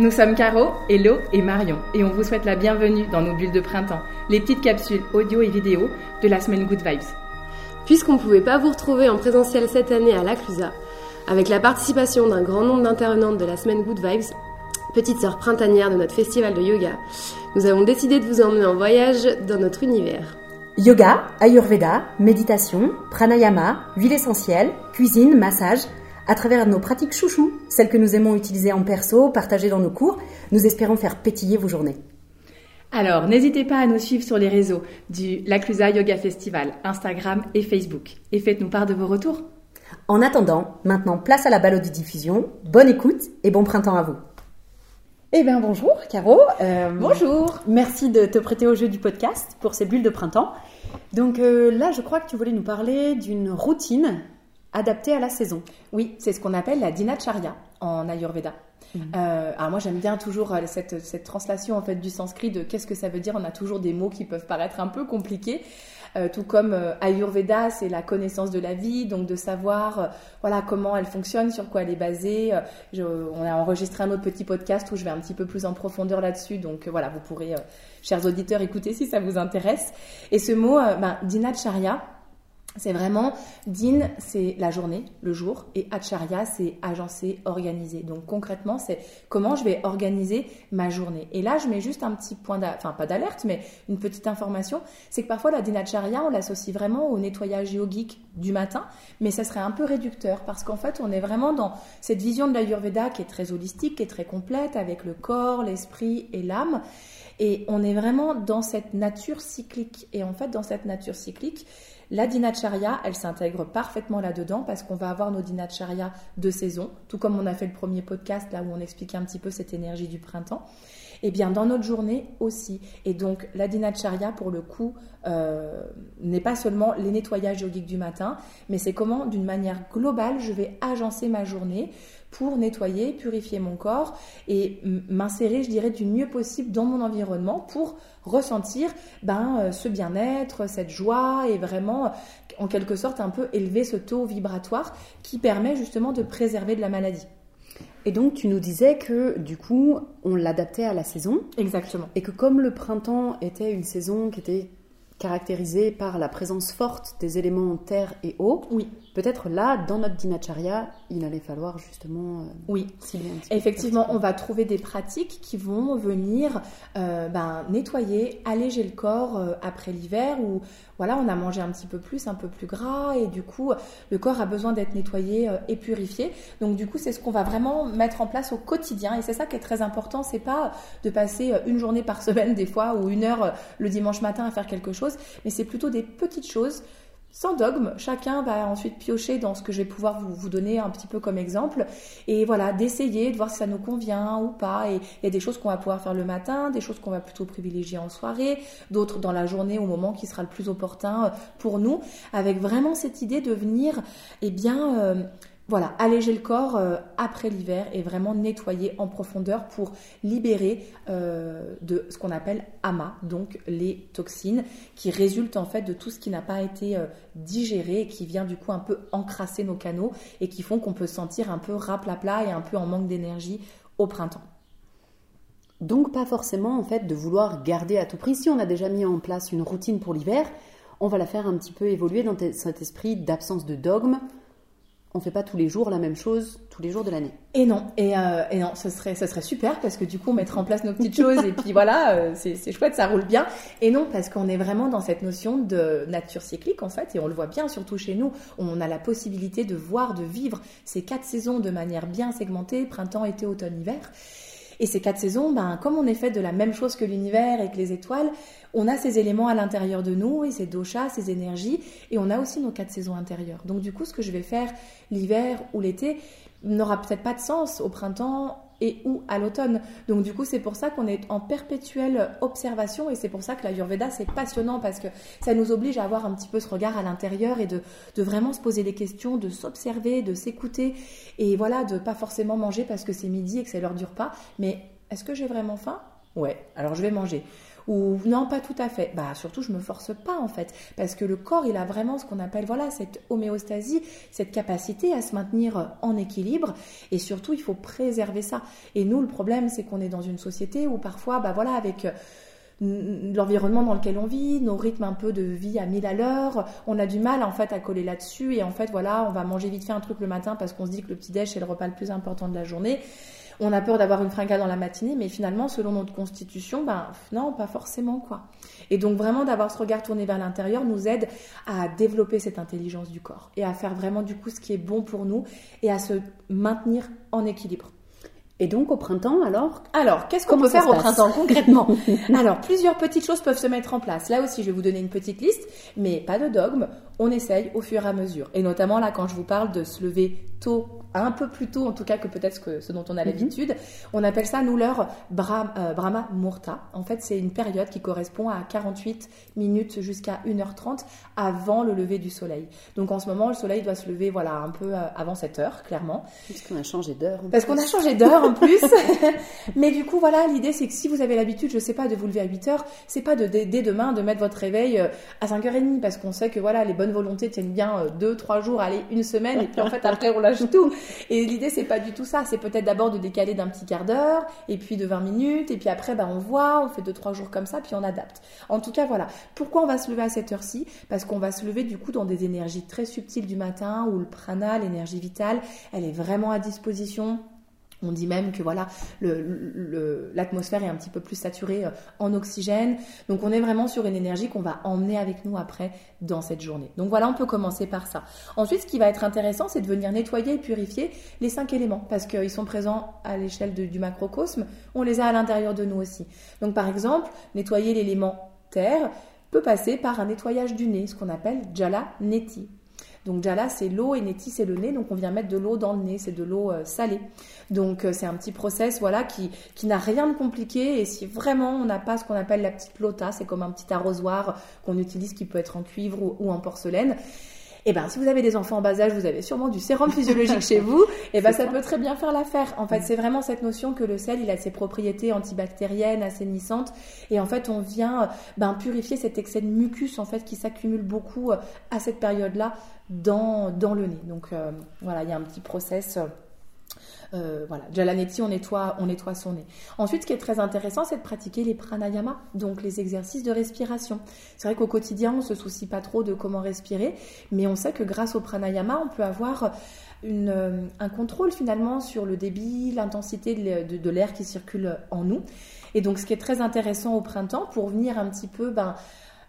Nous sommes Caro, Hello et Marion et on vous souhaite la bienvenue dans nos bulles de printemps, les petites capsules audio et vidéo de la semaine Good Vibes. Puisqu'on ne pouvait pas vous retrouver en présentiel cette année à la Clusa, avec la participation d'un grand nombre d'intervenantes de la semaine Good Vibes, petite sœur printanière de notre festival de yoga, nous avons décidé de vous emmener en voyage dans notre univers. Yoga, Ayurveda, méditation, pranayama, huile essentielle, cuisine, massage, à travers nos pratiques chouchou, celles que nous aimons utiliser en perso, partager dans nos cours, nous espérons faire pétiller vos journées. Alors, n'hésitez pas à nous suivre sur les réseaux du L'Aclusa Yoga Festival, Instagram et Facebook. Et faites-nous part de vos retours. En attendant, maintenant place à la diffusion. Bonne écoute et bon printemps à vous. Eh bien bonjour Caro. Euh, bonjour. Merci de te prêter au jeu du podcast pour ces bulles de printemps. Donc euh, là, je crois que tu voulais nous parler d'une routine adapté à la saison. Oui, c'est ce qu'on appelle la dinacharya en Ayurveda. Mhm. Euh, alors moi j'aime bien toujours euh, cette, cette, translation en fait du sanskrit de qu'est-ce que ça veut dire. On a toujours des mots qui peuvent paraître un peu compliqués. Euh, tout comme Ayurveda, c'est la connaissance de la vie, donc de savoir voilà comment elle fonctionne, sur quoi elle est basée. on a enregistré un autre petit podcast où je vais un petit peu plus en profondeur là-dessus, donc voilà, vous pourrez, chers auditeurs, écouter si ça vous intéresse. Et ce mot, ben, dinacharya, c'est vraiment din, c'est la journée, le jour, et acharya, c'est agencer, organiser. Donc concrètement, c'est comment je vais organiser ma journée. Et là, je mets juste un petit point, enfin pas d'alerte, mais une petite information, c'est que parfois la dinacharya, on l'associe vraiment au nettoyage yogique du matin, mais ça serait un peu réducteur parce qu'en fait, on est vraiment dans cette vision de l'Ayurveda qui est très holistique, qui est très complète avec le corps, l'esprit et l'âme. Et on est vraiment dans cette nature cyclique. Et en fait, dans cette nature cyclique, la dinacharya, elle s'intègre parfaitement là-dedans parce qu'on va avoir nos dinacharya de saison, tout comme on a fait le premier podcast là où on expliquait un petit peu cette énergie du printemps. Et eh bien dans notre journée aussi. Et donc la dinacharya pour le coup euh, n'est pas seulement les nettoyages yogiques du matin, mais c'est comment d'une manière globale je vais agencer ma journée pour nettoyer, purifier mon corps et m'insérer, je dirais, du mieux possible dans mon environnement pour ressentir ben, euh, ce bien-être, cette joie et vraiment, en quelque sorte, un peu élever ce taux vibratoire qui permet justement de préserver de la maladie. Et donc, tu nous disais que du coup, on l'adaptait à la saison. Exactement. Et que comme le printemps était une saison qui était caractérisée par la présence forte des éléments terre et eau, oui. peut-être là, dans notre dinacharya, il allait falloir justement... Euh, oui, effectivement, on va trouver des pratiques qui vont venir euh, ben, nettoyer, alléger le corps euh, après l'hiver où voilà, on a mangé un petit peu plus, un peu plus gras et du coup, le corps a besoin d'être nettoyé et purifié. Donc du coup, c'est ce qu'on va vraiment mettre en place au quotidien et c'est ça qui est très important, c'est pas de passer une journée par semaine des fois ou une heure le dimanche matin à faire quelque chose mais c'est plutôt des petites choses sans dogme, chacun va ensuite piocher dans ce que je vais pouvoir vous, donner un petit peu comme exemple. Et voilà, d'essayer, de voir si ça nous convient ou pas. Et il y a des choses qu'on va pouvoir faire le matin, des choses qu'on va plutôt privilégier en soirée, d'autres dans la journée au moment qui sera le plus opportun pour nous, avec vraiment cette idée de venir, eh bien, euh, voilà, alléger le corps euh, après l'hiver et vraiment nettoyer en profondeur pour libérer euh, de ce qu'on appelle ama, donc les toxines qui résultent en fait de tout ce qui n'a pas été euh, digéré et qui vient du coup un peu encrasser nos canaux et qui font qu'on peut se sentir un peu raplapla et un peu en manque d'énergie au printemps. Donc pas forcément en fait de vouloir garder à tout prix. Si on a déjà mis en place une routine pour l'hiver, on va la faire un petit peu évoluer dans cet esprit d'absence de dogme, on fait pas tous les jours la même chose tous les jours de l'année. Et non, et, euh, et, non, ce serait, ce serait super parce que du coup on en place nos petites choses et puis voilà, euh, c'est chouette, ça roule bien. Et non, parce qu'on est vraiment dans cette notion de nature cyclique en fait, et on le voit bien surtout chez nous, on a la possibilité de voir, de vivre ces quatre saisons de manière bien segmentée, printemps, été, automne, hiver. Et ces quatre saisons, ben, comme on est fait de la même chose que l'univers et que les étoiles, on a ces éléments à l'intérieur de nous, et ces doshas, ces énergies, et on a aussi nos quatre saisons intérieures. Donc du coup, ce que je vais faire l'hiver ou l'été n'aura peut-être pas de sens au printemps et ou à l'automne. Donc du coup, c'est pour ça qu'on est en perpétuelle observation et c'est pour ça que la Yurveda, c'est passionnant parce que ça nous oblige à avoir un petit peu ce regard à l'intérieur et de, de vraiment se poser des questions, de s'observer, de s'écouter et voilà, de pas forcément manger parce que c'est midi et que c'est l'heure du repas, mais est-ce que j'ai vraiment faim? Ouais, alors je vais manger. Ou non, pas tout à fait. Bah surtout, je me force pas en fait, parce que le corps, il a vraiment ce qu'on appelle voilà cette homéostasie, cette capacité à se maintenir en équilibre, et surtout, il faut préserver ça. Et nous, le problème, c'est qu'on est dans une société où parfois, bah voilà, avec l'environnement dans lequel on vit, nos rythmes un peu de vie à mille à l'heure, on a du mal en fait à coller là-dessus et en fait voilà, on va manger vite fait un truc le matin parce qu'on se dit que le petit déj c'est le repas le plus important de la journée. On a peur d'avoir une fringale dans la matinée, mais finalement, selon notre constitution, ben non, pas forcément quoi. Et donc vraiment d'avoir ce regard tourné vers l'intérieur nous aide à développer cette intelligence du corps et à faire vraiment du coup ce qui est bon pour nous et à se maintenir en équilibre. Et donc au printemps, alors Alors, qu'est-ce qu'on peut faire au printemps concrètement Alors, plusieurs petites choses peuvent se mettre en place. Là aussi, je vais vous donner une petite liste, mais pas de dogme. On essaye au fur et à mesure. Et notamment là, quand je vous parle de se lever tôt un peu plus tôt en tout cas que peut-être ce dont on a mhm. l'habitude. On appelle ça nous l'heure euh, Brahma Murta. En fait, c'est une période qui correspond à 48 minutes jusqu'à 1h30 avant le lever du soleil. Donc en ce moment, le soleil doit se lever voilà un peu euh, avant cette heure, clairement. Parce qu'on a changé d'heure. Parce qu'on a changé d'heure en plus. Mais du coup, voilà, l'idée c'est que si vous avez l'habitude, je sais pas, de vous lever à 8h, c'est pas de dès demain de mettre votre réveil euh, à 5h30 parce qu'on sait que voilà, les bonnes volontés tiennent bien 2 3 jours, allez, une semaine et puis en fait après on Et l'idée, c'est pas du tout ça. C'est peut-être d'abord de décaler d'un petit quart d'heure, et puis de 20 minutes, et puis après, bah, on voit, on fait deux, trois jours comme ça, puis on adapte. En tout cas, voilà. Pourquoi on va se lever à cette heure-ci? Parce qu'on va se lever, du coup, dans des énergies très subtiles du matin, où le prana, l'énergie vitale, elle est vraiment à disposition on dit même que voilà, l'atmosphère est un petit peu plus saturée euh, en oxygène. Donc on est vraiment sur une énergie qu'on va emmener avec nous après dans cette journée. Donc voilà, on peut commencer par ça. Ensuite, ce qui va être intéressant, c'est de venir nettoyer et purifier les cinq éléments parce qu'ils sont présents à l'échelle du macrocosme. On les a à l'intérieur de nous aussi. Donc par exemple, nettoyer l'élément terre peut passer par un nettoyage du nez, ce qu'on appelle jala neti. Donc jala c'est l'eau et neti c'est le nez, donc on vient mettre de l'eau dans le nez, c'est de l'eau euh, salée. Donc euh, c'est un petit process voilà qui, qui n'a rien de compliqué et si vraiment on n'a pas ce qu'on appelle la petite lota, c'est comme un petit arrosoir qu'on utilise qui peut être en cuivre ou, en porcelaine. Et eh ben si vous avez des enfants en bas âge, vous avez sûrement du sérum physiologique chez vous, et eh ben ça, peut très bien faire l'affaire. En fait, c'est vraiment cette notion que le sel, il a ses propriétés antibactériennes, assainissantes, et en fait, on vient ben, purifier cet excès de mucus en fait qui s'accumule beaucoup euh, à cette période-là dans, dans le nez. Donc euh, voilà, il y a un petit process. Euh, voilà, Jalanetti, on nettoie, on nettoie son nez. Ensuite, ce qui est très intéressant, c'est de pratiquer les pranayama, donc les exercices de respiration. C'est vrai qu'au quotidien, on se soucie pas trop de comment respirer, mais on sait que grâce au pranayama, on peut avoir une, euh, un contrôle finalement sur le débit, l'intensité de, de l'air qui circule en nous. Et donc, ce qui est très intéressant au printemps, pour venir un petit peu ben,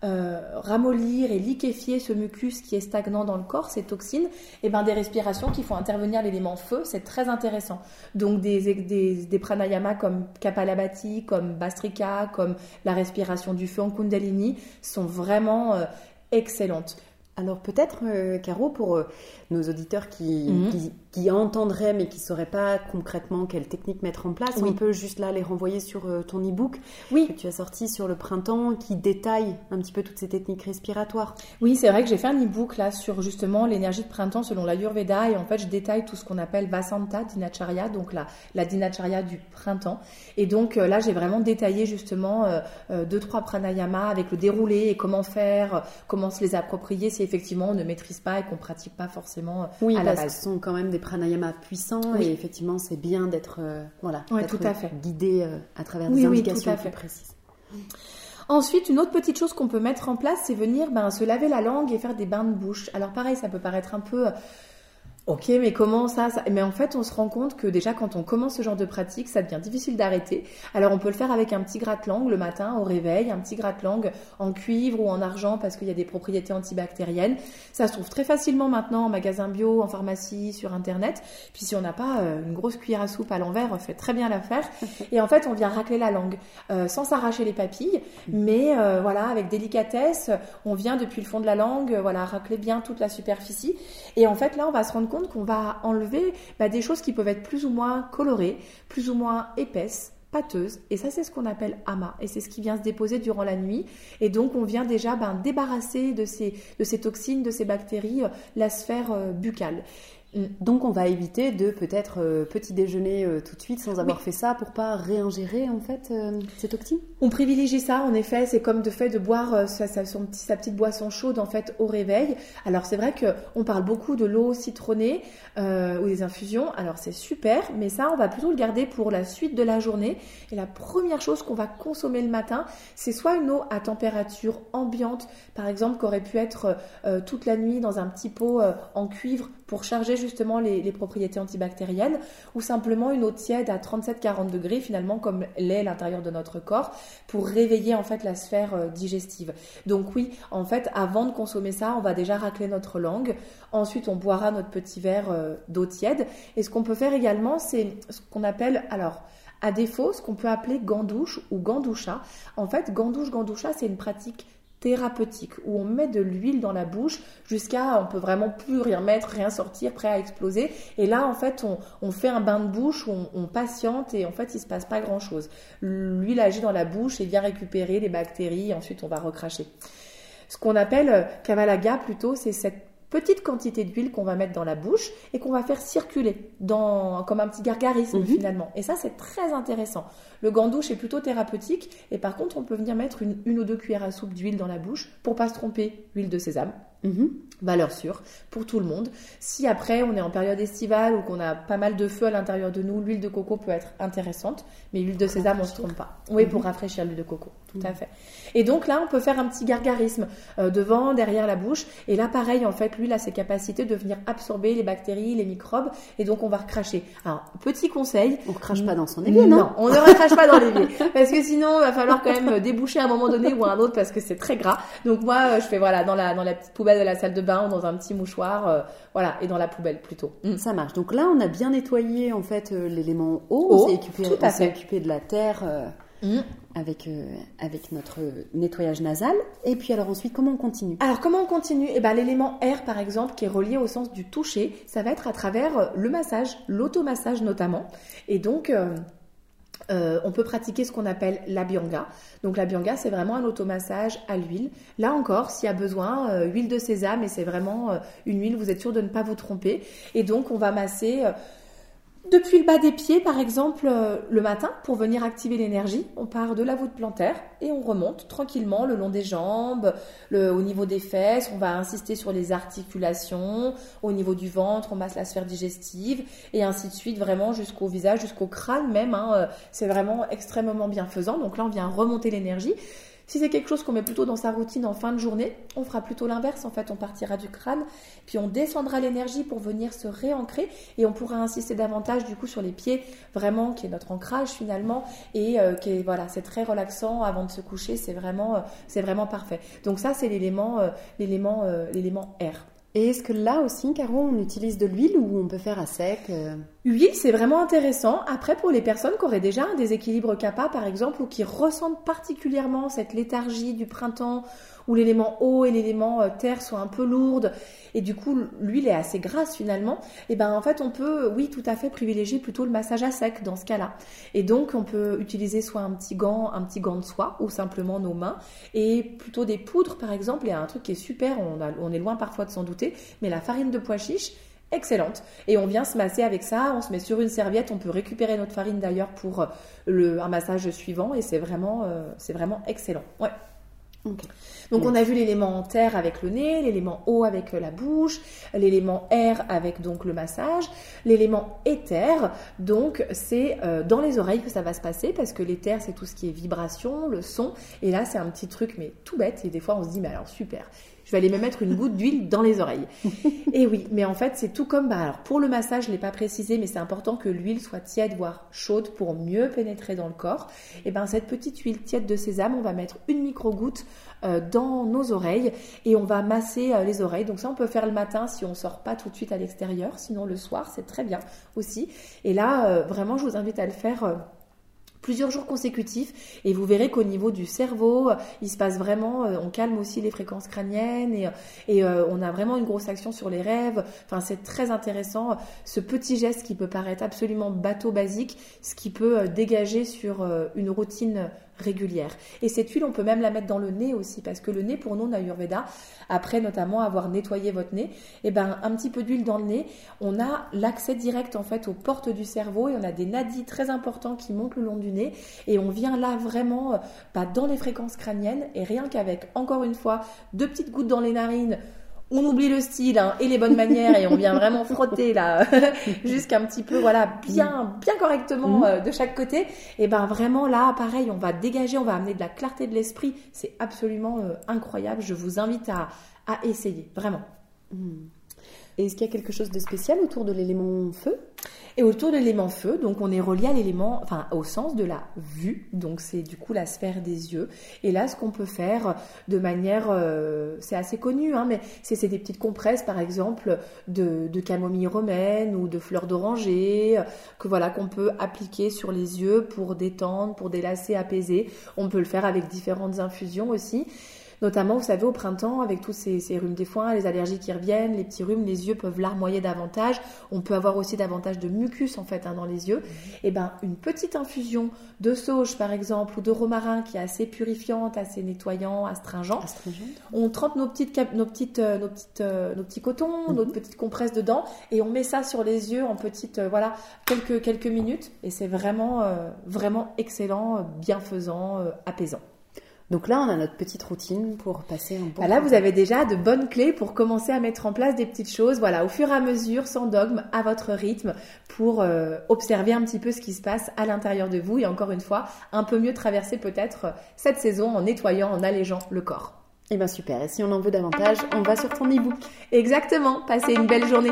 euh, ramollir et liquéfier ce mucus qui est stagnant dans le corps, ces toxines, et ben des respirations qui font intervenir l'élément feu, c'est très intéressant. Donc des, des, pranayamas comme Kapalabhati, comme Bastrika, comme la respiration du feu en Kundalini sont vraiment euh, excellentes. Alors peut-être, euh, Caro, pour nos auditeurs mhm. qui, qui, entendraient mais qui ne sauraient pas concrètement quelle technique mettre en place, on peut juste là les renvoyer sur euh, ton e-book oui. que tu as sorti sur le printemps qui détaille un petit peu toutes ces techniques respiratoires. Oui, c'est vrai que j'ai fait un e-book là sur justement l'énergie de printemps selon l'Ayurveda et en fait je détaille tout ce qu'on appelle Vasanta Dinacharya, donc la, la Dinacharya du printemps. Et donc là j'ai vraiment détaillé justement deux, trois pranayamas avec le déroulé et comment faire, comment se les approprier effectivement on ne maîtrise pas et qu'on pratique pas forcément euh, oui, à la base. ce sont quand même des pranayamas puissants et effectivement c'est bien d'être euh, voilà tout à fait. guidé euh, à travers des indications plus précises. Ensuite, une autre petite chose qu'on peut mettre en place, c'est venir ben, se laver la langue et faire des bains de bouche. Alors pareil, ça peut paraître un peu Ok, mais comment ça, Mais en fait, on se rend compte que déjà, quand on commence ce genre de pratique, ça devient difficile d'arrêter. Alors, on peut le faire avec un petit gratte-langue le matin au réveil, un petit gratte-langue en cuivre ou en argent parce qu'il y a des propriétés antibactériennes. Ça se trouve très facilement maintenant en magasin bio, en pharmacie, sur Internet. Puis, si on n'a pas euh, une grosse cuillère à soupe à l'envers, on fait très bien l'affaire. Et en fait, on vient racler la langue euh, sans s'arracher les papilles, mais euh, voilà, avec délicatesse, on vient depuis le fond de la langue, voilà, racler bien toute la superficie. Et en fait, là, on va se rendre compte qu'on va enlever bah, des choses qui peuvent être plus ou moins colorées, plus ou moins épaisses, pâteuses. Et ça, c'est ce qu'on appelle ama. Et c'est ce qui vient se déposer durant la nuit. Et donc, on vient déjà ben, débarrasser de ces, toxines, de ces bactéries, euh, la sphère euh, buccale. Mm. Donc on va éviter de peut-être euh, petit déjeuner euh, tout de suite sans avoir fait ça pour pas réingérer en fait euh, octine? On privilégie ça, en effet, c'est comme de fait de boire euh, sa, sa- son petit- sa petite boisson chaude en fait au réveil. Alors c'est vrai que on parle beaucoup de l'eau citronnée euh, ou des infusions. Alors c'est super, mais ça on va plutôt le garder pour la suite de la journée. Et la première chose qu'on va consommer le matin, c'est soit une eau à température ambiante, par exemple, qui aurait pu être euh, toute la nuit dans un petit pot euh, en cuivre pour charger justement les, propriétés antibactériennes, ou simplement une eau tiède à 37-40 degrés, finalement comme l'est l'intérieur de notre corps, pour réveiller en fait la sphère euh, digestive. Donc oui, en fait, avant de consommer ça, on va déjà racler notre langue. Ensuite, on boira notre petit verre euh, d'eau tiède. Et ce qu'on peut faire également, c'est ce qu'on appelle alors à défaut, ce qu'on peut appeler gandouche ou gandoucha. En fait, gandouche, gandoucha, c'est une pratique thérapeutique où on met de l'huile dans la bouche jusqu'à on peut vraiment plus rien mettre, rien sortir, prêt à exploser. Et là, en fait, on, on fait un bain de bouche on, on patiente et en fait, il se passe pas grand chose. L'huile agit dans la bouche et vient récupérer les bactéries. Et ensuite, on va recracher. Ce qu'on appelle euh, Kavalaga plutôt, c'est cette petite quantité d'huile qu'on va mettre dans la bouche et qu'on va faire circuler dans, comme un petit gargarisme Mhm. finalement. Et ça, c'est très intéressant. Le gandouche est plutôt thérapeutique et par contre, on peut venir mettre une, une ou deux cuillères à soupe d'huile dans la bouche pour pas se tromper. Huile de sésame, Mhm. valeur sûre pour tout le monde. Si après on est en période estivale ou qu'on a pas mal de feu à l'intérieur de nous, l'huile de coco peut être intéressante, mais l'huile de sésame on se trompe pas. Oui, pour rafraîchir l'huile de coco, tout à fait. Et donc là, on peut faire un petit gargarisme euh, devant, derrière la bouche. Et là, pareil, en fait, l'huile a ses capacités de venir absorber les bactéries, les microbes, et donc on va recracher. Alors, petit conseil, On crache pas dans son évier, non, on ne recrache pas dans l'évier. Parce que sinon, il va falloir quand même déboucher à un moment donné ou à un autre parce que c'est très gras. Donc moi, je fais voilà dans la, dans la petite poubelle de la salle de bain ou dans un petit mouchoir. euh, voilà, et dans la poubelle plutôt. Mm. Ça marche. Donc là, on a bien nettoyé en fait euh, l'élément eau. On s'est occupé, tout à on fait. occupé de la terre euh, Mm. avec avec notre nettoyage nasal. Et puis alors ensuite, comment on continue? Alors comment on continue? Eh ben l'élément R par exemple qui est relié au sens du toucher, ça va être à travers le massage, l'automassage notamment. Et donc euh, on peut pratiquer ce qu'on appelle la bianga. Donc la bianga, c'est vraiment un automassage à l'huile. Là encore, s'il y a besoin, euh, huile de sésame, et c'est vraiment euh, une huile, vous êtes sûr de ne pas vous tromper. Et donc on va masser depuis le bas des pieds, par exemple, euh, le matin, pour venir activer l'énergie. On part de la voûte plantaire et on remonte tranquillement le long des jambes, au niveau des fesses. On va insister sur les articulations, au niveau du ventre, on masse la sphère digestive et ainsi de suite, vraiment jusqu'au visage, jusqu'au crâne même. hein, euh, c'est vraiment extrêmement bienfaisant. Donc là, on vient remonter l'énergie. Si c'est quelque chose qu'on met plutôt dans sa routine en fin de journée, on fera plutôt l'inverse. En fait, on partira du crâne, puis on descendra l'énergie pour venir se réancrer et on pourra insister davantage du coup sur les pieds, vraiment qui est notre ancrage finalement et euh, qui est voilà, c'est très relaxant avant de se coucher. C'est vraiment, euh, c'est vraiment parfait. Donc ça, c'est l'élément, euh, l'élément, l'élément R. Et est-ce que là aussi, Caro, on utilise de l'huile ou on peut faire à sec euh Huile, c'est vraiment intéressant. Après, pour les personnes qui auraient déjà un déséquilibre kappa, par exemple, ou qui ressentent particulièrement cette léthargie du printemps, où l'élément eau et l'élément euh, terre sont un peu lourdes, et du coup, l'huile est assez grasse finalement, et ben en fait, on peut, oui, tout à fait privilégier plutôt le massage à sec dans ce cas-là. Et donc, on peut utiliser soit un petit gant, un petit gant de soie, ou simplement nos mains, et plutôt des poudres, par exemple. A un truc qui est super, on est loin parfois de s'en douter, mais la farine de pois chiche, excellente. Et on vient se masser avec ça, on se met sur une serviette, on peut récupérer notre farine d'ailleurs pour euh, le, un massage suivant et c'est vraiment, euh, c'est vraiment excellent. Ouais. Donc on a vu l'élément terre avec le nez, l'élément eau avec la bouche, l'élément air avec donc le massage, l'élément éther, donc c'est euh, dans les oreilles que ça va se passer parce que l'éther c'est tout ce qui est vibration, le son, et là c'est un petit truc mais tout bête. Et des fois on se dit mais alors super, je vais aller me mettre une goutte d'huile dans les oreilles. Et oui, mais en fait, c'est tout comme. Bah, alors, pour le massage, je l'ai pas précisé, mais c'est important que l'huile soit tiède, voire chaude, pour mieux pénétrer dans le corps. Et ben, cette petite huile tiède de sésame, on va mettre une micro-goutte euh, dans nos oreilles et on va masser euh, les oreilles. Donc, ça, on peut faire le matin si on sort pas tout de suite à l'extérieur. Sinon, le soir, c'est très bien aussi. Et là, euh, vraiment, je vous invite à le faire. Euh, plusieurs jours consécutifs et vous verrez qu'au niveau du cerveau, euh, il se passe vraiment, euh, on calme aussi les fréquences crâniennes et, et euh, on a vraiment une grosse action sur les rêves. Enfin, c'est très intéressant ce petit geste qui peut paraître absolument bateau basique, ce qui peut euh, dégager sur euh, une routine régulière. Et cette huile, on peut même la mettre dans le nez aussi, parce que le nez, pour nous, en Ayurveda, après notamment avoir nettoyé votre nez, et eh ben un petit peu d'huile dans le nez, on a l'accès direct en fait aux portes du cerveau et on a des nadis très importants qui montent le long du nez et on vient là vraiment bah, dans les fréquences crâniennes et rien qu'avec encore une fois deux petites gouttes dans les narines on oublie le style hein, et les bonnes manières et on vient vraiment frotter là jusqu'un petit peu voilà bien bien correctement mhm. euh, de chaque côté et ben vraiment là pareil on va dégager on va amener de la clarté de l'esprit c'est absolument euh, incroyable je vous invite à, à essayer vraiment mhm. Est-ce qu'il y a quelque chose de spécial autour de l'élément feu? Et autour de l'élément feu, donc on est relié à l'élément, enfin au sens de la vue, donc c'est du coup la sphère des yeux. Et là, ce qu'on peut faire de manière, euh, c'est assez connu, hein, mais c'est des petites compresses par exemple de, camomille romaine ou de fleurs d'oranger, que voilà qu'on peut appliquer sur les yeux pour détendre, pour délasser, apaiser. On peut le faire avec différentes infusions aussi. Notamment, vous savez, au printemps, avec tous ces, rhumes des foins, les allergies qui reviennent, les petits rhumes, les yeux peuvent larmoyer davantage. On peut avoir aussi davantage de mucus en fait hein, dans les yeux. Mhm. Et eh ben, une petite infusion de sauge par exemple ou de romarin qui est assez purifiante, assez nettoyant, astringent. On trempe nos petites, nos petites, euh, nos petites, euh, nos petits cotons, mhm. notre petite compresse dedans et on met ça sur les yeux en petites, euh, voilà, quelques quelques minutes. Et c'est vraiment, vraiment excellent, bienfaisant, apaisant. Donc là, on a notre petite routine pour passer un bon. Là, vous avez déjà de bonnes clés pour commencer à mettre en place des petites choses, voilà, au fur et à mesure, sans dogme, à votre rythme, pour euh, observer un petit peu ce qui se passe à l'intérieur de vous et encore une fois, un peu mieux traverser peut-être euh, cette saison en nettoyant, en allégeant le corps. Eh bien super. Et si on en veut davantage, on va sur ton e-book. Exactement. Passez une belle journée.